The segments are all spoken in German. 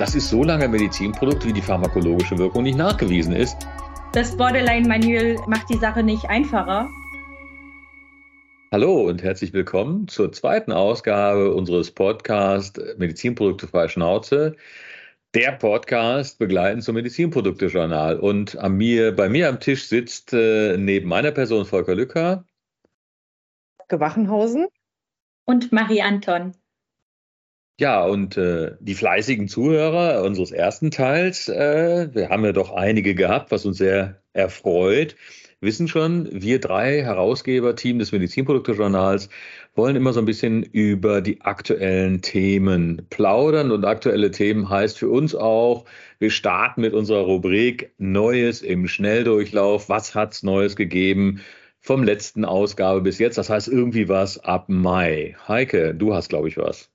Das ist so lange Medizinprodukt, wie die pharmakologische Wirkung nicht nachgewiesen ist. Das Borderline-Manual macht die Sache nicht einfacher. Hallo und herzlich willkommen zur zweiten Ausgabe unseres Podcasts Medizinprodukte frei Schnauze. Der Podcast begleitend zum Medizinprodukte-Journal. Und an mir, bei mir am Tisch sitzt äh, neben meiner Person Volker Lücker. Gewachenhausen. Und Marie Anton. Ja, und äh, die fleißigen Zuhörer unseres ersten Teils, äh, wir haben ja doch einige gehabt, was uns sehr erfreut, wissen schon, wir drei Herausgeber-Team des Medizinprodukte-Journals wollen immer so ein bisschen über die aktuellen Themen plaudern. Und aktuelle Themen heißt für uns auch, wir starten mit unserer Rubrik Neues im Schnelldurchlauf. Was hat's Neues gegeben? Vom letzten Ausgabe bis jetzt. Das heißt irgendwie was ab Mai. Heike, du hast, glaube ich, was.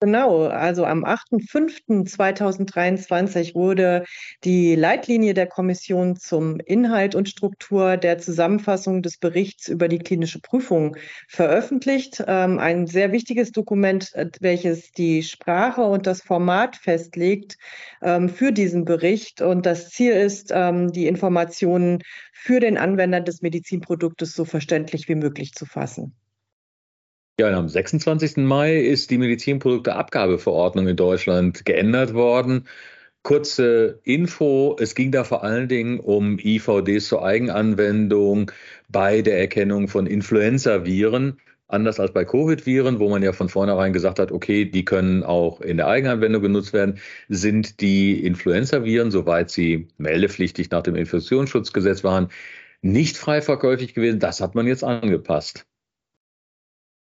Genau, also am 8.5.2023 wurde die Leitlinie der Kommission zum Inhalt und Struktur der Zusammenfassung des Berichts über die klinische Prüfung veröffentlicht. Ähm, ein sehr wichtiges Dokument, äh, welches die Sprache und das Format festlegt ähm, für diesen Bericht. Und das Ziel ist, ähm, die Informationen für den Anwender des Medizinproduktes so verständlich wie möglich zu fassen. Ja, am 26. Mai ist die Medizinprodukteabgabeverordnung in Deutschland geändert worden. Kurze Info, es ging da vor allen Dingen um IVDs zur Eigenanwendung bei der Erkennung von Influenza-Viren. Anders als bei Covid-Viren, wo man ja von vornherein gesagt hat, okay, die können auch in der Eigenanwendung genutzt werden, sind die Influenza-Viren, soweit sie meldepflichtig nach dem Infektionsschutzgesetz waren, nicht frei verkäuflich gewesen. Das hat man jetzt angepasst.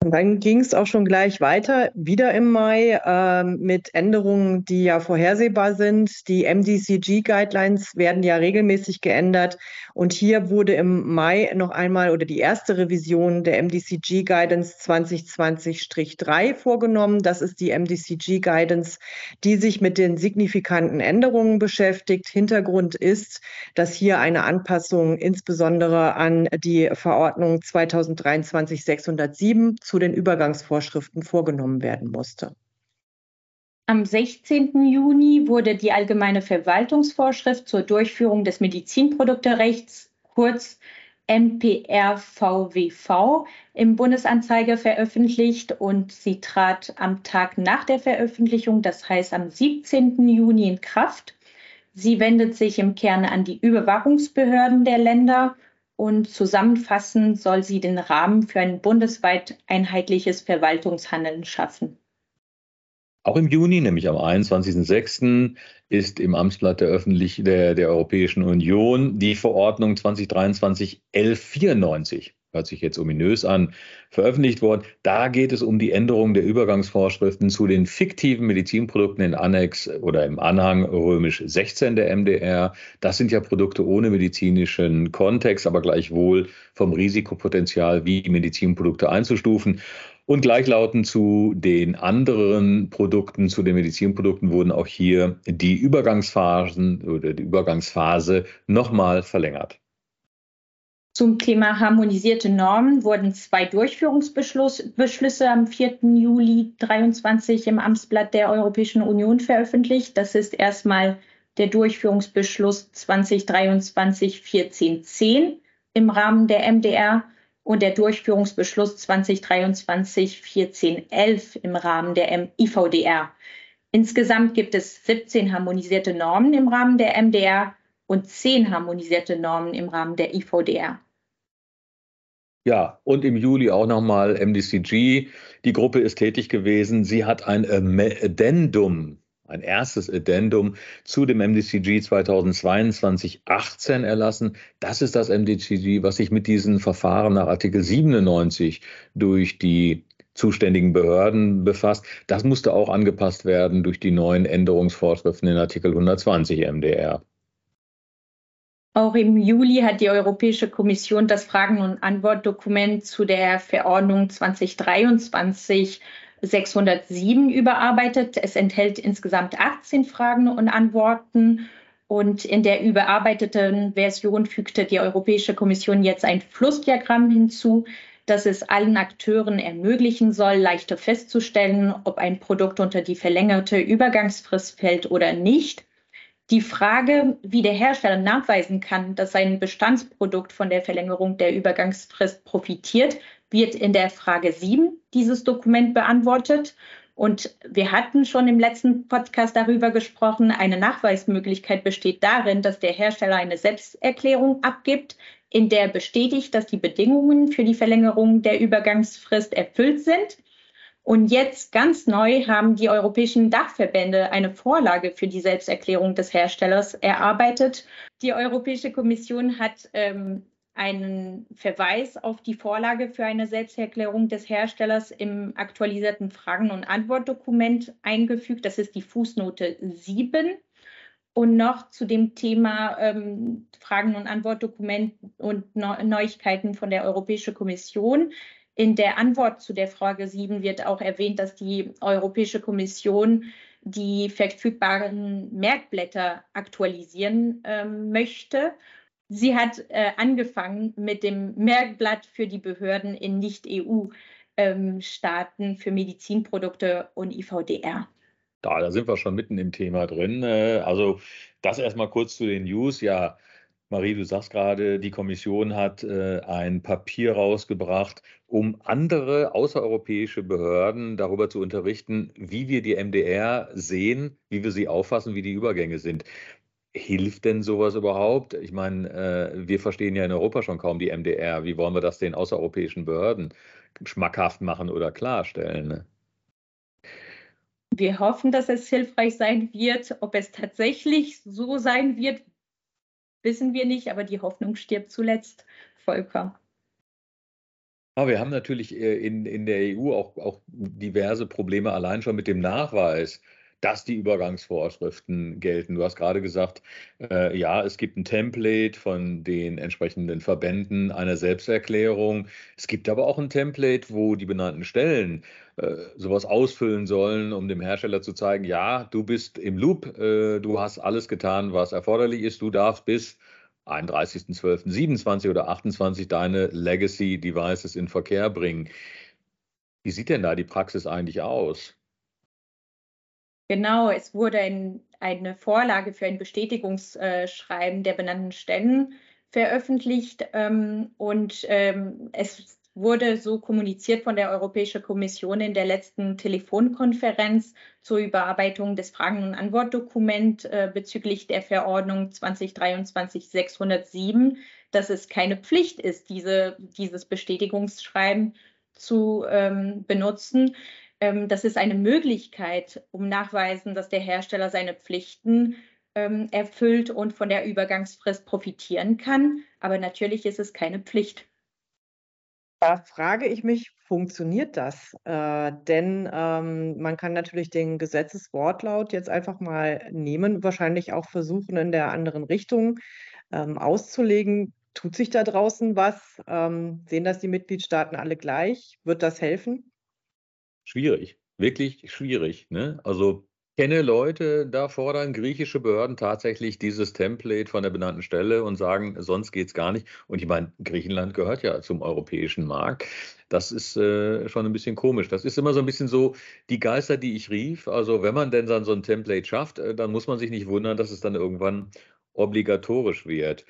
Und dann ging es auch schon gleich weiter, wieder im Mai, äh, mit Änderungen, die ja vorhersehbar sind. Die MDCG-Guidelines werden ja regelmäßig geändert. Und hier wurde im Mai noch einmal oder die erste Revision der MDCG-Guidance 2020-3 vorgenommen. Das ist die MDCG-Guidance, die sich mit den signifikanten Änderungen beschäftigt. Hintergrund ist, dass hier eine Anpassung insbesondere an die Verordnung 2023-607 zu den Übergangsvorschriften vorgenommen werden musste. Am 16. Juni wurde die Allgemeine Verwaltungsvorschrift zur Durchführung des Medizinprodukterechts, kurz MPRVWV, im Bundesanzeiger veröffentlicht und sie trat am Tag nach der Veröffentlichung, das heißt am 17. Juni, in Kraft. Sie wendet sich im Kern an die Überwachungsbehörden der Länder und zusammenfassend soll sie den Rahmen für ein bundesweit einheitliches Verwaltungshandeln schaffen. Auch im Juni, nämlich am 21.06., ist im Amtsblatt der, Öffentlich der, der Europäischen Union die Verordnung 2023-1194 hört sich jetzt ominös an, veröffentlicht worden. Da geht es um die Änderung der Übergangsvorschriften zu den fiktiven Medizinprodukten in Annex oder im Anhang römisch 16 der MDR. Das sind ja Produkte ohne medizinischen Kontext, aber gleichwohl vom Risikopotenzial wie Medizinprodukte einzustufen. Und gleichlautend zu den anderen Produkten, zu den Medizinprodukten wurden auch hier die Übergangsphasen oder die Übergangsphase nochmal verlängert. Zum Thema harmonisierte Normen wurden zwei Durchführungsbeschlüsse am 4. Juli 2023 im Amtsblatt der Europäischen Union veröffentlicht. Das ist erstmal der Durchführungsbeschluss 2023-1410 im Rahmen der MDR und der Durchführungsbeschluss 2023-1411 im Rahmen der IVDR. Insgesamt gibt es 17 harmonisierte Normen im Rahmen der MDR und zehn harmonisierte Normen im Rahmen der IVDR. Ja, und im Juli auch nochmal MDCG. Die Gruppe ist tätig gewesen. Sie hat ein Addendum, ein erstes Addendum zu dem MDCG 2022-18 erlassen. Das ist das MDCG, was sich mit diesen Verfahren nach Artikel 97 durch die zuständigen Behörden befasst. Das musste auch angepasst werden durch die neuen Änderungsvorschriften in Artikel 120 MDR. Auch im Juli hat die Europäische Kommission das Fragen- und Antwortdokument zu der Verordnung 2023 607 überarbeitet. Es enthält insgesamt 18 Fragen und Antworten. Und in der überarbeiteten Version fügte die Europäische Kommission jetzt ein Flussdiagramm hinzu, dass es allen Akteuren ermöglichen soll, leichter festzustellen, ob ein Produkt unter die verlängerte Übergangsfrist fällt oder nicht. Die Frage, wie der Hersteller nachweisen kann, dass sein Bestandsprodukt von der Verlängerung der Übergangsfrist profitiert, wird in der Frage 7 dieses Dokument beantwortet. Und wir hatten schon im letzten Podcast darüber gesprochen, eine Nachweismöglichkeit besteht darin, dass der Hersteller eine Selbsterklärung abgibt, in der bestätigt, dass die Bedingungen für die Verlängerung der Übergangsfrist erfüllt sind. Und jetzt ganz neu haben die europäischen Dachverbände eine Vorlage für die Selbsterklärung des Herstellers erarbeitet. Die Europäische Kommission hat ähm, einen Verweis auf die Vorlage für eine Selbsterklärung des Herstellers im aktualisierten Fragen- und Antwortdokument eingefügt. Das ist die Fußnote 7. Und noch zu dem Thema ähm, Fragen- und Antwortdokument und Neuigkeiten von der Europäischen Kommission. In der Antwort zu der Frage 7 wird auch erwähnt, dass die Europäische Kommission die verfügbaren Merkblätter aktualisieren äh, möchte. Sie hat äh, angefangen mit dem Merkblatt für die Behörden in Nicht-EU-Staaten ähm, für Medizinprodukte und IVDR. Da, da sind wir schon mitten im Thema drin. Äh, also das erstmal kurz zu den News. Ja, Marie, du sagst gerade, die Kommission hat äh, ein Papier rausgebracht, um andere außereuropäische Behörden darüber zu unterrichten, wie wir die MDR sehen, wie wir sie auffassen, wie die Übergänge sind. Hilft denn sowas überhaupt? Ich meine, äh, wir verstehen ja in Europa schon kaum die MDR. Wie wollen wir das den außereuropäischen Behörden schmackhaft machen oder klarstellen? Ne? Wir hoffen, dass es hilfreich sein wird. Ob es tatsächlich so sein wird, wissen wir nicht, aber die Hoffnung stirbt zuletzt. Volker. Aber wir haben natürlich äh, in, in der EU auch, auch diverse Probleme allein schon mit dem Nachweis dass die Übergangsvorschriften gelten. Du hast gerade gesagt, äh, ja, es gibt ein Template von den entsprechenden Verbänden einer Selbsterklärung. Es gibt aber auch ein Template, wo die benannten Stellen äh, sowas ausfüllen sollen, um dem Hersteller zu zeigen, ja, du bist im Loop, äh, du hast alles getan, was erforderlich ist, du darfst bis 31.12.27 oder 28 deine Legacy Devices in Verkehr bringen. Wie sieht denn da die Praxis eigentlich aus? Genau, es wurde ein, eine Vorlage für ein Bestätigungsschreiben der benannten Stellen veröffentlicht ähm, und ähm, es wurde so kommuniziert von der Europäischen Kommission in der letzten Telefonkonferenz zur Überarbeitung des Fragen- und Antwortdokuments äh, bezüglich der Verordnung 2023-607, dass es keine Pflicht ist, diese, dieses Bestätigungsschreiben zu ähm, benutzen. Ähm, das ist eine Möglichkeit, um nachweisen, dass der Hersteller seine Pflichten ähm, erfüllt und von der Übergangsfrist profitieren kann. Aber natürlich ist es keine Pflicht. Da frage ich mich, funktioniert das? Äh, denn ähm, man kann natürlich den Gesetzeswortlaut jetzt einfach mal nehmen, wahrscheinlich auch versuchen, in der anderen Richtung ähm, auszulegen. Tut sich da draußen was? Ähm, sehen das die Mitgliedstaaten alle gleich? Wird das helfen? Schwierig, wirklich schwierig. Ne? Also kenne Leute, da fordern griechische Behörden tatsächlich dieses Template von der benannten Stelle und sagen, sonst geht es gar nicht. Und ich meine, Griechenland gehört ja zum europäischen Markt. Das ist äh, schon ein bisschen komisch. Das ist immer so ein bisschen so die Geister, die ich rief. Also wenn man denn dann so ein Template schafft, äh, dann muss man sich nicht wundern, dass es dann irgendwann obligatorisch wird.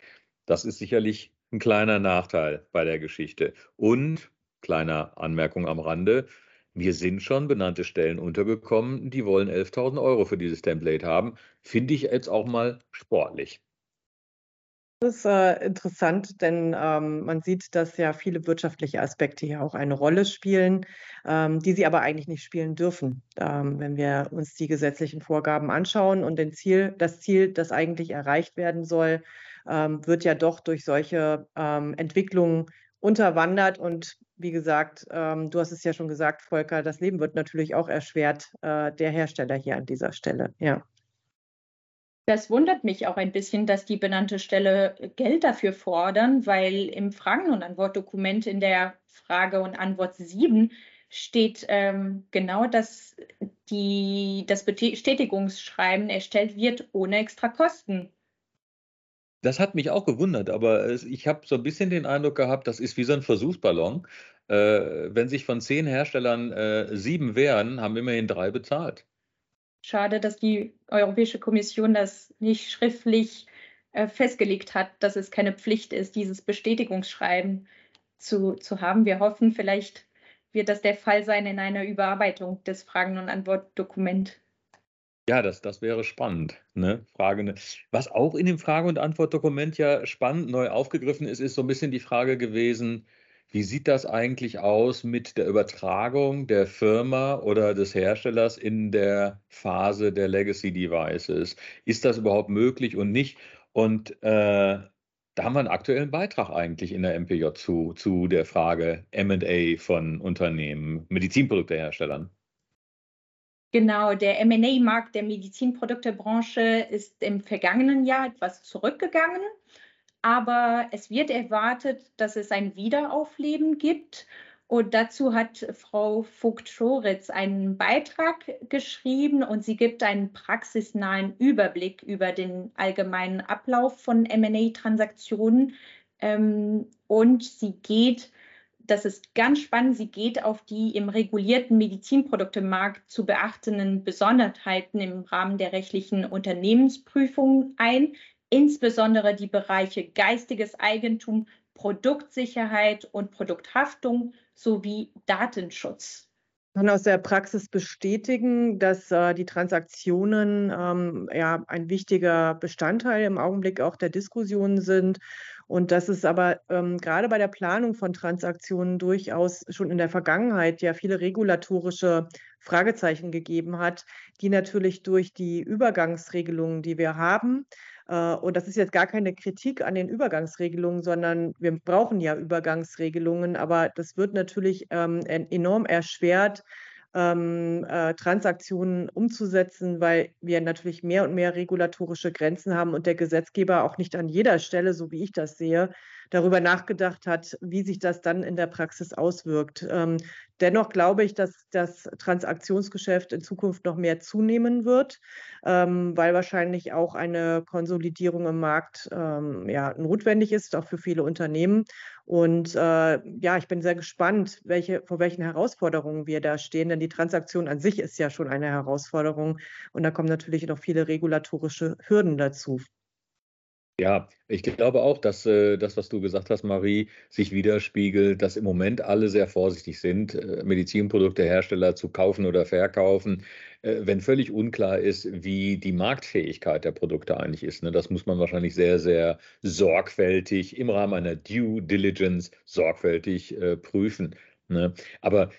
Das ist sicherlich ein kleiner Nachteil bei der Geschichte. Und, kleine Anmerkung am Rande, mir sind schon benannte Stellen untergekommen, die wollen 11.000 Euro für dieses Template haben. Finde ich jetzt auch mal sportlich. Das ist äh, interessant, denn ähm, man sieht, dass ja viele wirtschaftliche Aspekte hier auch eine Rolle spielen, ähm, die sie aber eigentlich nicht spielen dürfen, ähm, wenn wir uns die gesetzlichen Vorgaben anschauen. Und Ziel, das Ziel, das eigentlich erreicht werden soll, ähm, wird ja doch durch solche ähm, Entwicklungen unterwandert und wie gesagt, ähm, du hast es ja schon gesagt, Volker, das Leben wird natürlich auch erschwert, äh, der Hersteller hier an dieser Stelle. Ja. Das wundert mich auch ein bisschen, dass die benannte Stelle Geld dafür fordern, weil im Fragen- und Antwortdokument in der Frage- und Antwort 7 steht ähm, genau, dass die, das Bestätigungsschreiben erstellt wird ohne extra Kosten. Das hat mich auch gewundert, aber ich habe so ein bisschen den Eindruck gehabt, das ist wie so ein Versuchsballon. Äh, wenn sich von zehn Herstellern äh, sieben wehren, haben immerhin drei bezahlt. Schade, dass die Europäische Kommission das nicht schriftlich äh, festgelegt hat, dass es keine Pflicht ist, dieses Bestätigungsschreiben zu, zu haben. Wir hoffen, vielleicht wird das der Fall sein in einer Überarbeitung des Fragen- und Antwortdokuments. Ja, das, das wäre spannend. Ne? Frage, ne? Was auch in dem Frage- und Antwortdokument ja spannend neu aufgegriffen ist, ist so ein bisschen die Frage gewesen, wie sieht das eigentlich aus mit der Übertragung der Firma oder des Herstellers in der Phase der Legacy Devices? Ist das überhaupt möglich und nicht? Und äh, da haben wir einen aktuellen Beitrag eigentlich in der MPJ zu, zu der Frage MA von Unternehmen, Medizinprodukteherstellern. Genau, der MA-Markt der Medizinproduktebranche ist im vergangenen Jahr etwas zurückgegangen, aber es wird erwartet, dass es ein Wiederaufleben gibt. Und dazu hat Frau Vogt-Schoritz einen Beitrag geschrieben und sie gibt einen praxisnahen Überblick über den allgemeinen Ablauf von MA-Transaktionen. Ähm, und sie geht das ist ganz spannend. Sie geht auf die im regulierten Medizinproduktemarkt zu beachtenden Besonderheiten im Rahmen der rechtlichen Unternehmensprüfung ein, insbesondere die Bereiche geistiges Eigentum, Produktsicherheit und Produkthaftung sowie Datenschutz. Kann aus der Praxis bestätigen, dass äh, die Transaktionen ähm, ja ein wichtiger Bestandteil im Augenblick auch der Diskussion sind. Und dass es aber ähm, gerade bei der Planung von Transaktionen durchaus schon in der Vergangenheit ja viele regulatorische Fragezeichen gegeben hat, die natürlich durch die Übergangsregelungen, die wir haben, und das ist jetzt gar keine Kritik an den Übergangsregelungen, sondern wir brauchen ja Übergangsregelungen, aber das wird natürlich ähm, enorm erschwert ähm, äh, Transaktionen umzusetzen, weil wir natürlich mehr und mehr regulatorische Grenzen haben und der Gesetzgeber auch nicht an jeder Stelle, so wie ich das sehe, darüber nachgedacht hat, wie sich das dann in der Praxis auswirkt. Ähm, dennoch glaube ich, dass das Transaktionsgeschäft in Zukunft noch mehr zunehmen wird, ähm, weil wahrscheinlich auch eine Konsolidierung im Markt ähm, ja, notwendig ist, auch für viele Unternehmen. Und äh, ja, ich bin sehr gespannt, welche, vor welchen Herausforderungen wir da stehen, denn die Transaktion an sich ist ja schon eine Herausforderung. Und da kommen natürlich noch viele regulatorische Hürden dazu. Ja, ich glaube auch, dass äh, das, was du gesagt hast, Marie, sich widerspiegelt, dass im Moment alle sehr vorsichtig sind, äh, Medizinproduktehersteller zu kaufen oder verkaufen, äh, wenn völlig unklar ist, wie die Marktfähigkeit der Produkte eigentlich ist. Ne? Das muss man wahrscheinlich sehr, sehr sorgfältig im Rahmen einer Due Diligence sorgfältig äh, prüfen. Ne? Aber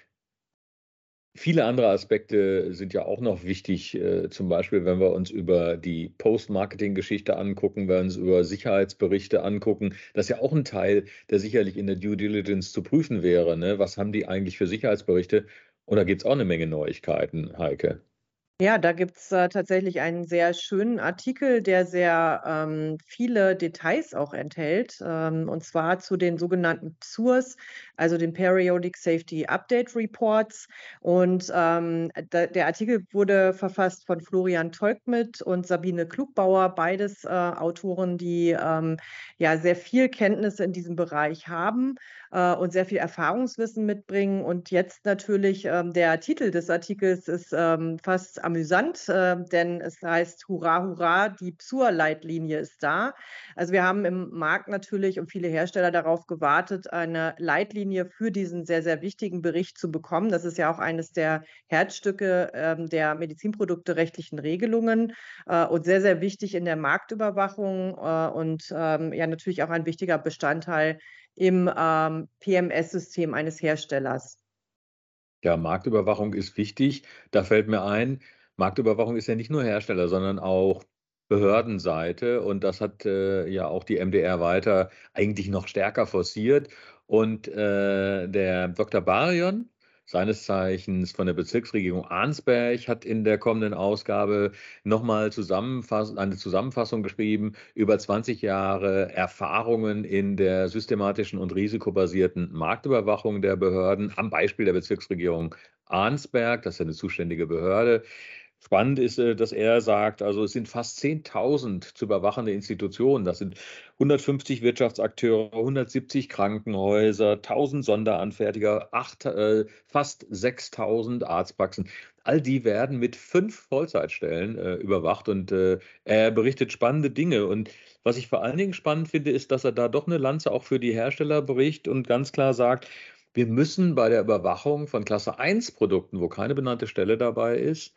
Viele andere Aspekte sind ja auch noch wichtig, äh, zum Beispiel, wenn wir uns über die Post-Marketing-Geschichte angucken, wenn wir uns über Sicherheitsberichte angucken. Das ist ja auch ein Teil, der sicherlich in der Due Diligence zu prüfen wäre. Ne? Was haben die eigentlich für Sicherheitsberichte? Und da gibt es auch eine Menge Neuigkeiten, Heike. Ja, da gibt's äh, tatsächlich einen sehr schönen Artikel, der sehr ähm, viele Details auch enthält, ähm, und zwar zu den sogenannten PSURs, also den Periodic Safety Update Reports. Und ähm, da, der Artikel wurde verfasst von Florian Teugmit und Sabine Klugbauer, beides äh, Autoren, die ähm, ja sehr viel Kenntnisse in diesem Bereich haben äh, und sehr viel Erfahrungswissen mitbringen. Und jetzt natürlich ähm, der Titel des Artikels ist ähm, fast amüsant, äh, denn es heißt Hurra, Hurra, die PSUR-Leitlinie ist da. Also wir haben im Markt natürlich und viele Hersteller darauf gewartet, eine Leitlinie für diesen sehr, sehr wichtigen Bericht zu bekommen. Das ist ja auch eines der Herzstücke äh, der Medizinprodukte rechtlichen Regelungen äh, und sehr, sehr wichtig in der Marktüberwachung äh, und ähm, ja natürlich auch ein wichtiger Bestandteil im ähm, PMS-System eines Herstellers. Ja, Marktüberwachung ist wichtig. Da fällt mir ein, Marktüberwachung ist ja nicht nur Hersteller, sondern auch Behördenseite. Und das hat äh, ja auch die MDR weiter eigentlich noch stärker forciert. Und äh, der Dr. Barion, seines Zeichens von der Bezirksregierung Arnsberg, hat in der kommenden Ausgabe nochmal zusammenfass eine Zusammenfassung geschrieben über 20 Jahre Erfahrungen in der systematischen und risikobasierten Marktüberwachung der Behörden am Beispiel der Bezirksregierung Arnsberg, das ist eine zuständige Behörde. Spannend ist, äh, dass er sagt, also es sind fast 10.000 zu überwachende Institutionen. Das sind 150 Wirtschaftsakteure, 170 Krankenhäuser, 1000 Sonderanfertiger, acht, äh, fast 6.000 Arztpraxen. All die werden mit fünf Vollzeitstellen äh, überwacht und äh, er berichtet spannende Dinge. Und was ich vor allen Dingen spannend finde, ist, dass er da doch eine Lanze auch für die Hersteller bricht und ganz klar sagt, wir müssen bei der Überwachung von Klasse 1 Produkten, wo keine benannte Stelle dabei ist,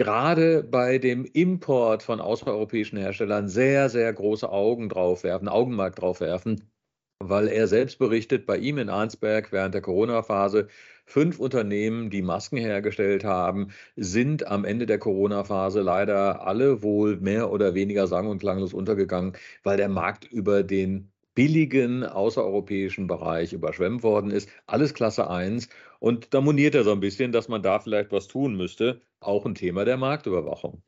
gerade bei dem Import von außereuropäischen Herstellern sehr, sehr große Augen drauf werfen, Augenmerk drauf werfen, weil er selbst berichtet, bei ihm in Arnsberg während der Corona-Phase, fünf Unternehmen, die Masken hergestellt haben, sind am Ende der Corona-Phase leider alle wohl mehr oder weniger sang- und klanglos untergegangen, weil der Markt über den billigen außereuropäischen Bereich überschwemmt worden ist. Alles Klasse 1. Und da moniert er so ein bisschen, dass man da vielleicht was tun müsste. Auch ein Thema der Marktüberwachung.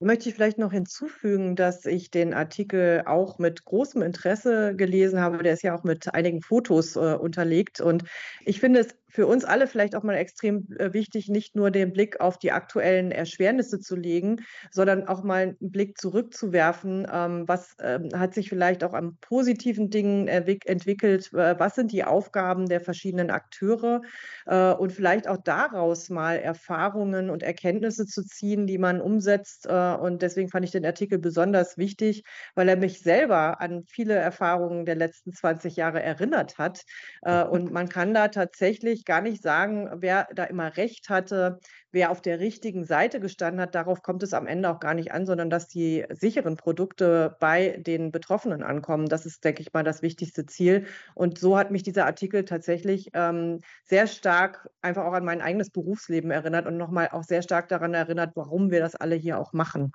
Möchte ich vielleicht noch hinzufügen, dass ich den Artikel auch mit großem Interesse gelesen habe. Der ist ja auch mit einigen Fotos äh, unterlegt. Und ich finde es für uns alle vielleicht auch mal extrem äh, wichtig, nicht nur den Blick auf die aktuellen Erschwernisse zu legen, sondern auch mal einen Blick zurückzuwerfen. Ähm, was ähm, hat sich vielleicht auch an positiven Dingen entwickelt? Äh, was sind die Aufgaben der verschiedenen Akteure? Äh, und vielleicht auch daraus mal Erfahrungen und Erkenntnisse zu ziehen, die man umsetzt. Und deswegen fand ich den Artikel besonders wichtig, weil er mich selber an viele Erfahrungen der letzten 20 Jahre erinnert hat. Und man kann da tatsächlich ich gar nicht sagen, wer da immer recht hatte, wer auf der richtigen Seite gestanden hat. Darauf kommt es am Ende auch gar nicht an, sondern dass die sicheren Produkte bei den Betroffenen ankommen. Das ist, denke ich mal, das wichtigste Ziel. Und so hat mich dieser Artikel tatsächlich ähm, sehr stark einfach auch an mein eigenes Berufsleben erinnert und nochmal auch sehr stark daran erinnert, warum wir das alle hier auch machen.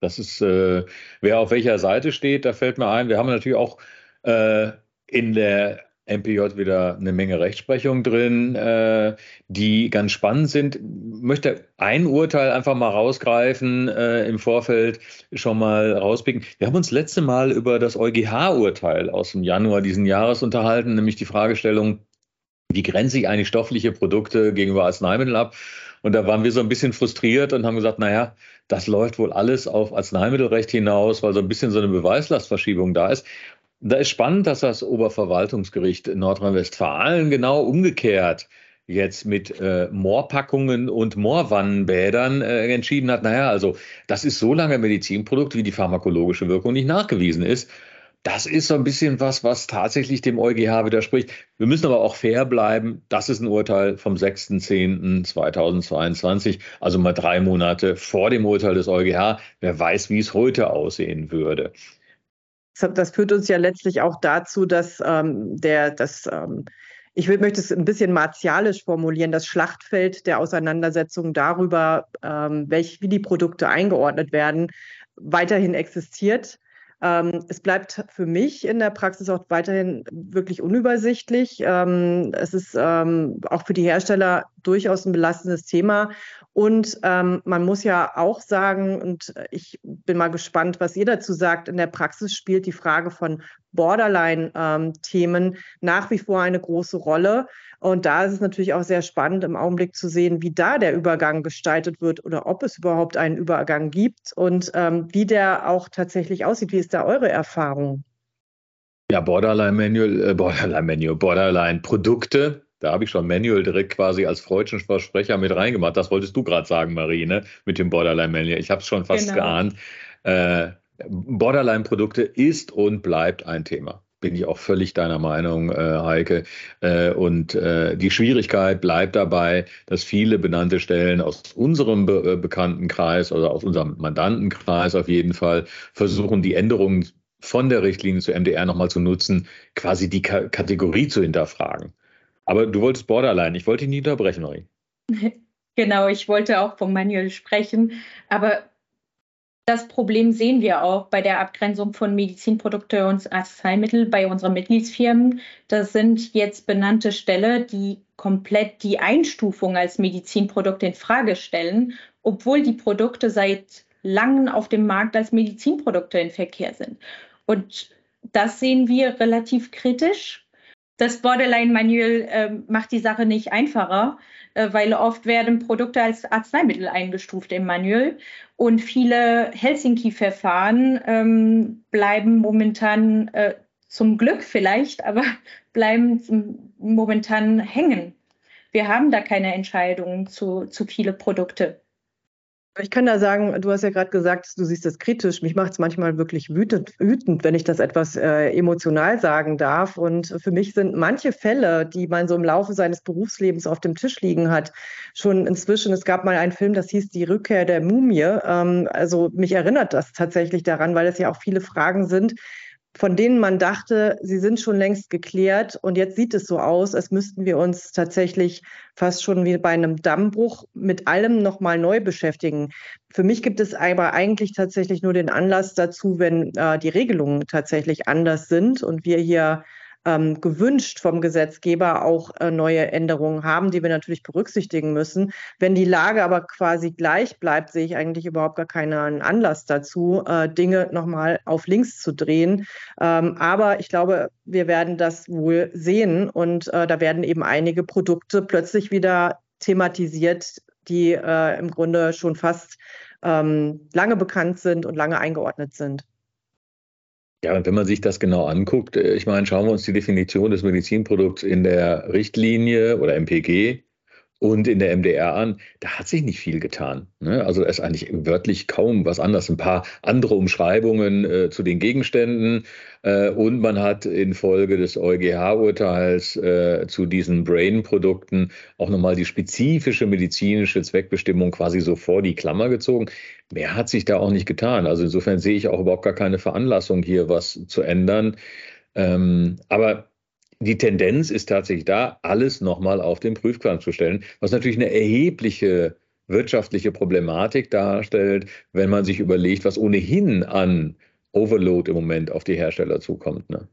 Das ist, äh, wer auf welcher Seite steht, da fällt mir ein, wir haben natürlich auch äh, in der MPJ wieder eine Menge Rechtsprechung drin, äh, die ganz spannend sind. Ich möchte ein Urteil einfach mal rausgreifen, äh, im Vorfeld schon mal rauspicken. Wir haben uns letzte Mal über das EuGH-Urteil aus dem Januar diesen Jahres unterhalten, nämlich die Fragestellung, wie grenze ich eigentlich stoffliche Produkte gegenüber Arzneimitteln ab? Und da waren wir so ein bisschen frustriert und haben gesagt, naja, das läuft wohl alles auf Arzneimittelrecht hinaus, weil so ein bisschen so eine Beweislastverschiebung da ist. Da ist spannend, dass das Oberverwaltungsgericht in Nordrhein-Westfalen genau umgekehrt jetzt mit äh, Moorpackungen und Moorwannenbädern äh, entschieden hat, naja, also das ist so lange Medizinprodukt, wie die pharmakologische Wirkung nicht nachgewiesen ist. Das ist so ein bisschen was, was tatsächlich dem EuGH widerspricht. Wir müssen aber auch fair bleiben. Das ist ein Urteil vom 6.10.2022, also mal drei Monate vor dem Urteil des EuGH. Wer weiß, wie es heute aussehen würde das führt uns ja letztlich auch dazu, dass ähm, der, das, ähm, ich will, möchte es ein bisschen martialisch formulieren, das Schlachtfeld der Auseinandersetzung darüber, ähm, welch, wie die Produkte eingeordnet werden, weiterhin existiert. Ähm, es bleibt für mich in der Praxis auch weiterhin wirklich unübersichtlich. Ähm, es ist ähm, auch für die Hersteller durchaus ein belastendes Thema. Und ähm, man muss ja auch sagen, und ich bin mal gespannt, was ihr dazu sagt, in der Praxis spielt die Frage von Borderline-Themen ähm, nach wie vor eine große Rolle. Und da ist es natürlich auch sehr spannend im Augenblick zu sehen, wie da der Übergang gestaltet wird oder ob es überhaupt einen Übergang gibt und ähm, wie der auch tatsächlich aussieht. Wie ist da eure Erfahrung? Ja, Borderline Manual, äh, Borderline Manual, Borderline Produkte. Da habe ich schon Manual direkt quasi als freudschen Versprecher mit reingemacht. Das wolltest du gerade sagen, Marie, ne? mit dem Borderline Manual. Ich habe es schon fast genau. geahnt. Äh, Borderline-Produkte ist und bleibt ein Thema bin ich auch völlig deiner Meinung, äh, Heike. Äh, und äh, die Schwierigkeit bleibt dabei, dass viele benannte Stellen aus unserem be äh, Bekanntenkreis oder aus unserem Mandantenkreis auf jeden Fall versuchen, die Änderungen von der Richtlinie zu MDR nochmal zu nutzen, quasi die Ka Kategorie zu hinterfragen. Aber du wolltest Borderline. Ich wollte dich nie unterbrechen, Marie. Genau, ich wollte auch vom Manual sprechen. Aber das Problem sehen wir auch bei der Abgrenzung von Medizinprodukte und Arzneimittel bei unseren Mitgliedsfirmen. Das sind jetzt benannte Stellen, die komplett die Einstufung als Medizinprodukt in Frage stellen, obwohl die Produkte seit langem auf dem Markt als Medizinprodukte in Verkehr sind. Und das sehen wir relativ kritisch. Das Borderline-Manual äh, macht die Sache nicht einfacher, äh, weil oft werden Produkte als Arzneimittel eingestuft im Manual und viele Helsinki-Verfahren ähm, bleiben momentan äh, zum Glück vielleicht, aber bleiben momentan hängen. Wir haben da keine Entscheidungen zu, zu viele Produkte. Ich kann da sagen, du hast ja gerade gesagt, du siehst das kritisch. Mich macht es manchmal wirklich wütend, wütend, wenn ich das etwas äh, emotional sagen darf. Und für mich sind manche Fälle, die man so im Laufe seines Berufslebens auf dem Tisch liegen hat, schon inzwischen, es gab mal einen Film, das hieß Die Rückkehr der Mumie. Ähm, also mich erinnert das tatsächlich daran, weil es ja auch viele Fragen sind, von denen man dachte, sie sind schon längst geklärt. Und jetzt sieht es so aus, als müssten wir uns tatsächlich fast schon wie bei einem Dammbruch mit allem nochmal neu beschäftigen. Für mich gibt es aber eigentlich tatsächlich nur den Anlass dazu, wenn äh, die Regelungen tatsächlich anders sind und wir hier ähm, gewünscht vom Gesetzgeber auch äh, neue Änderungen haben, die wir natürlich berücksichtigen müssen. Wenn die Lage aber quasi gleich bleibt, sehe ich eigentlich überhaupt gar keinen Anlass dazu, äh, Dinge nochmal auf links zu drehen. Ähm, aber ich glaube, wir werden das wohl sehen und äh, da werden eben einige Produkte plötzlich wieder thematisiert, die äh, im Grunde schon fast ähm, lange bekannt sind und lange eingeordnet sind. Ja, und wenn man sich das genau anguckt, äh, ich meine, schauen wir uns die Definition des Medizinprodukts in der Richtlinie oder MPG und in der MDR an, da hat sich nicht viel getan. Ne? Also ist eigentlich wörtlich kaum was anderes. Ein paar andere Umschreibungen äh, zu den Gegenständen äh, und man hat infolge des EuGH-Urteils äh, zu diesen Brain-Produkten auch nochmal die spezifische medizinische Zweckbestimmung quasi so vor die Klammer gezogen. Mehr hat sich da auch nicht getan. Also insofern sehe ich auch überhaupt gar keine Veranlassung hier was zu ändern. Ähm, aber die Tendenz ist tatsächlich da, alles nochmal auf den Prüfplan zu stellen, was natürlich eine erhebliche wirtschaftliche Problematik darstellt, wenn man sich überlegt, was ohnehin an Overload im Moment auf die Hersteller zukommt. Ne?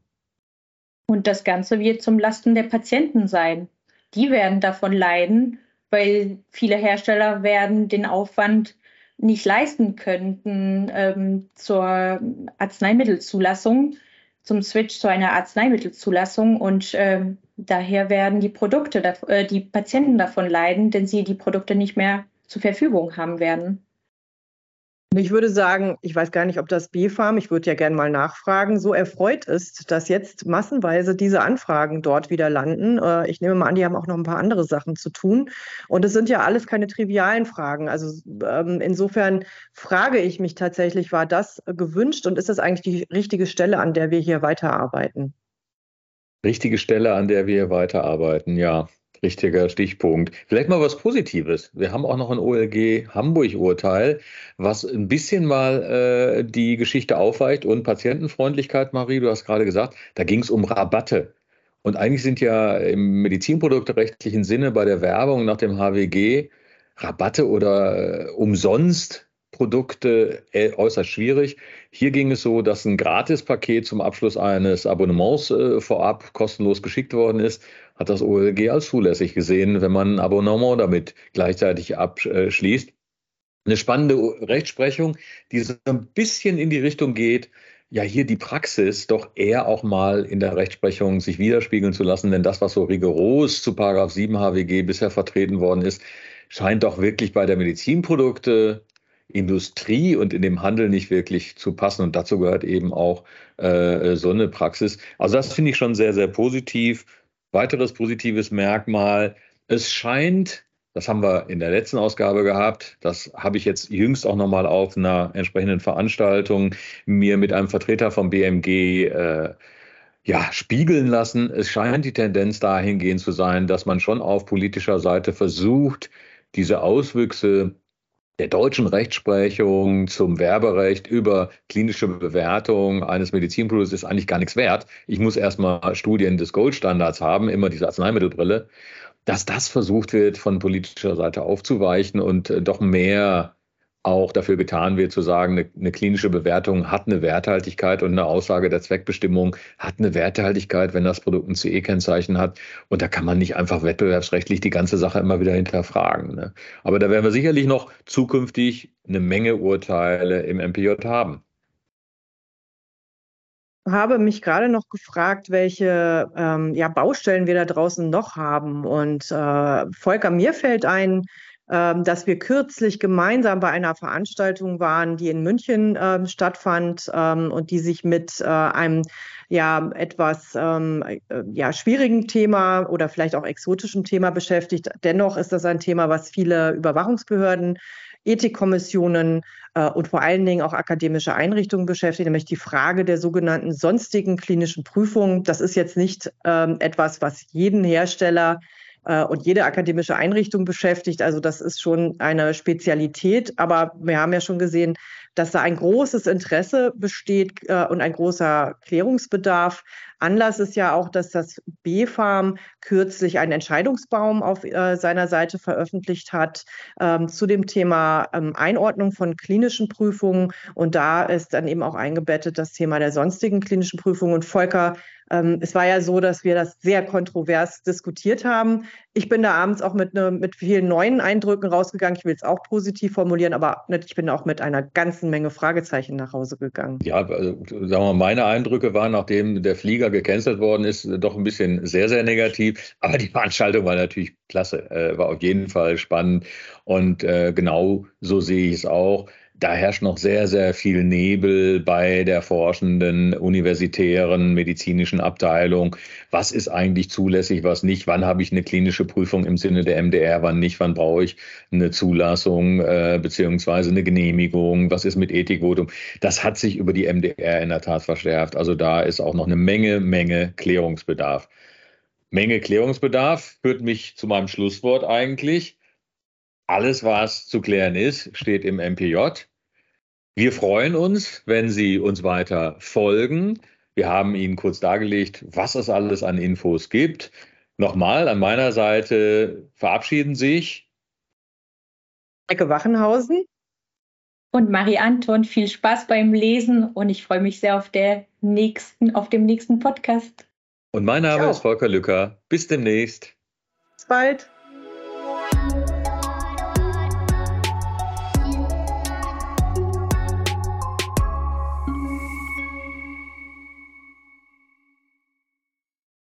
Und das Ganze wird zum Lasten der Patienten sein. Die werden davon leiden, weil viele Hersteller werden den Aufwand nicht leisten könnten ähm, zur Arzneimittelzulassung zum Switch zu einer Arzneimittelzulassung und äh, daher werden die Produkte, äh, die Patienten davon leiden, denn sie die Produkte nicht mehr zur Verfügung haben werden. Ich würde sagen, ich weiß gar nicht, ob das BfArM, ich würde ja gerne mal nachfragen, so erfreut ist, dass jetzt massenweise diese Anfragen dort wieder landen. Äh, ich nehme mal an, die haben auch noch ein paar andere Sachen zu tun. Und es sind ja alles keine trivialen Fragen. Also ähm, insofern frage ich mich tatsächlich, war das gewünscht und ist das eigentlich die richtige Stelle, an der wir hier weiterarbeiten? Richtige Stelle, an der wir weiterarbeiten, ja. Richtiger Stichpunkt. Vielleicht mal was Positives. Wir haben auch noch ein OLG Hamburg-Urteil, was ein bisschen mal äh, die Geschichte aufweicht und Patientenfreundlichkeit, Marie, du hast gerade gesagt, da ging es um Rabatte. Und eigentlich sind ja im medizinprodukterechtlichen Sinne bei der Werbung nach dem HWG Rabatte oder äh, umsonst Produkte äh, äußerst schwierig. Hier ging es so, dass ein Gratispaket zum Abschluss eines Abonnements äh, vorab kostenlos geschickt worden ist hat das OLG als zulässig gesehen, wenn man ein Abonnement damit gleichzeitig abschließt. Eine spannende Rechtsprechung, die so ein bisschen in die Richtung geht, ja, hier die Praxis doch eher auch mal in der Rechtsprechung sich widerspiegeln zu lassen, denn das, was so rigoros zu Paragraph 7 HWG bisher vertreten worden ist, scheint doch wirklich bei der Medizinprodukte Industrie und in dem Handel nicht wirklich zu passen. Und dazu gehört eben auch äh, so eine Praxis. Also das finde ich schon sehr, sehr positiv. Weiteres positives Merkmal, es scheint, das haben wir in der letzten Ausgabe gehabt, das habe ich jetzt jüngst auch nochmal auf einer entsprechenden Veranstaltung mir mit einem Vertreter vom BMG äh, ja, spiegeln lassen. Es scheint die Tendenz dahingehend zu sein, dass man schon auf politischer Seite versucht, diese Auswüchse der deutschen Rechtsprechung zum Werberecht über klinische Bewertung eines Medizinprodukts ist eigentlich gar nichts wert. Ich muss erstmal Studien des Goldstandards haben, immer diese Arzneimittelbrille, dass das versucht wird, von politischer Seite aufzuweichen und äh, doch mehr auch dafür getan wird, zu sagen, eine, eine, klinische Bewertung hat eine Werthaltigkeit und eine Aussage der Zweckbestimmung hat eine Werthaltigkeit, wenn das Produkt ein CE-Kennzeichen hat. Und da kann man nicht einfach wettbewerbsrechtlich die ganze Sache immer wieder hinterfragen. Ne? Aber da werden wir sicherlich noch zukünftig eine Menge Urteile im MPJ haben. habe mich gerade noch gefragt, welche ähm, ja, Baustellen wir da draußen noch haben. Und äh, Volker, mir fällt ein, dass wir kürzlich gemeinsam bei einer Veranstaltung waren, die in München ähm, stattfand ähm, und die sich mit äh, einem ja etwas ähm, äh, ja, schwierigen Thema oder vielleicht auch exotischen Thema beschäftigt. Dennoch ist das ein Thema, was viele Überwachungsbehörden Ethikkommissionen äh, und vor allen Dingen auch akademische Einrichtungen beschäftigt, nämlich die Frage der sogenannten sonstigen klinischen Prüfungen. Das ist jetzt nicht ähm, etwas, was jeden Hersteller äh, und jede akademische Einrichtung beschäftigt. Also das ist schon eine Spezialität. Aber wir haben ja schon gesehen, dass da ein großes Interesse besteht äh, und ein großer Klärungsbedarf. Anlass ist ja auch, dass das BfArM kürzlich einen Entscheidungsbaum auf äh, seiner Seite veröffentlicht hat ähm, zu dem Thema ähm, Einordnung von klinischen Prüfungen. Und da ist dann eben auch eingebettet das Thema der sonstigen klinischen Prüfungen. Und Volker ähm, es war ja so, dass wir das sehr kontrovers diskutiert haben. Ich bin da abends auch mit, ne, mit vielen neuen Eindrücken rausgegangen. Ich will es auch positiv formulieren, aber ich bin auch mit einer ganzen Menge Fragezeichen nach Hause gegangen. Ja, also, sagen wir mal, meine Eindrücke waren, nachdem der Flieger gecancelt worden ist, doch ein bisschen sehr, sehr negativ. Aber die Veranstaltung war natürlich klasse, äh, war auf jeden Fall spannend. Und äh, genau so sehe ich es auch da herrscht noch sehr, sehr viel Nebel bei der forschenden universitären medizinischen Abteilung. Was ist eigentlich zulässig, was nicht? Wann habe ich eine klinische Prüfung im Sinne der MDR, wann nicht? Wann brauche ich eine Zulassung äh, beziehungsweise eine Genehmigung? Was ist mit Ethikvotum? Das hat sich über die MDR in der Tat verschärft. Also da ist auch noch eine Menge, Menge Klärungsbedarf. Menge Klärungsbedarf führt mich zu meinem Schlusswort eigentlich. Alles, was zu klären ist, steht im MPJ. Wir freuen uns, wenn Sie uns weiter folgen. Wir haben Ihnen kurz dargelegt, was es alles an Infos gibt. Nochmal an meiner Seite verabschieden sich Ecke Wachenhausen und Marie Anton. Viel Spaß beim Lesen und ich freue mich sehr auf, der nächsten, auf dem nächsten Podcast. Und mein Name ist Volker Lücker. Bis demnächst. Bis bald.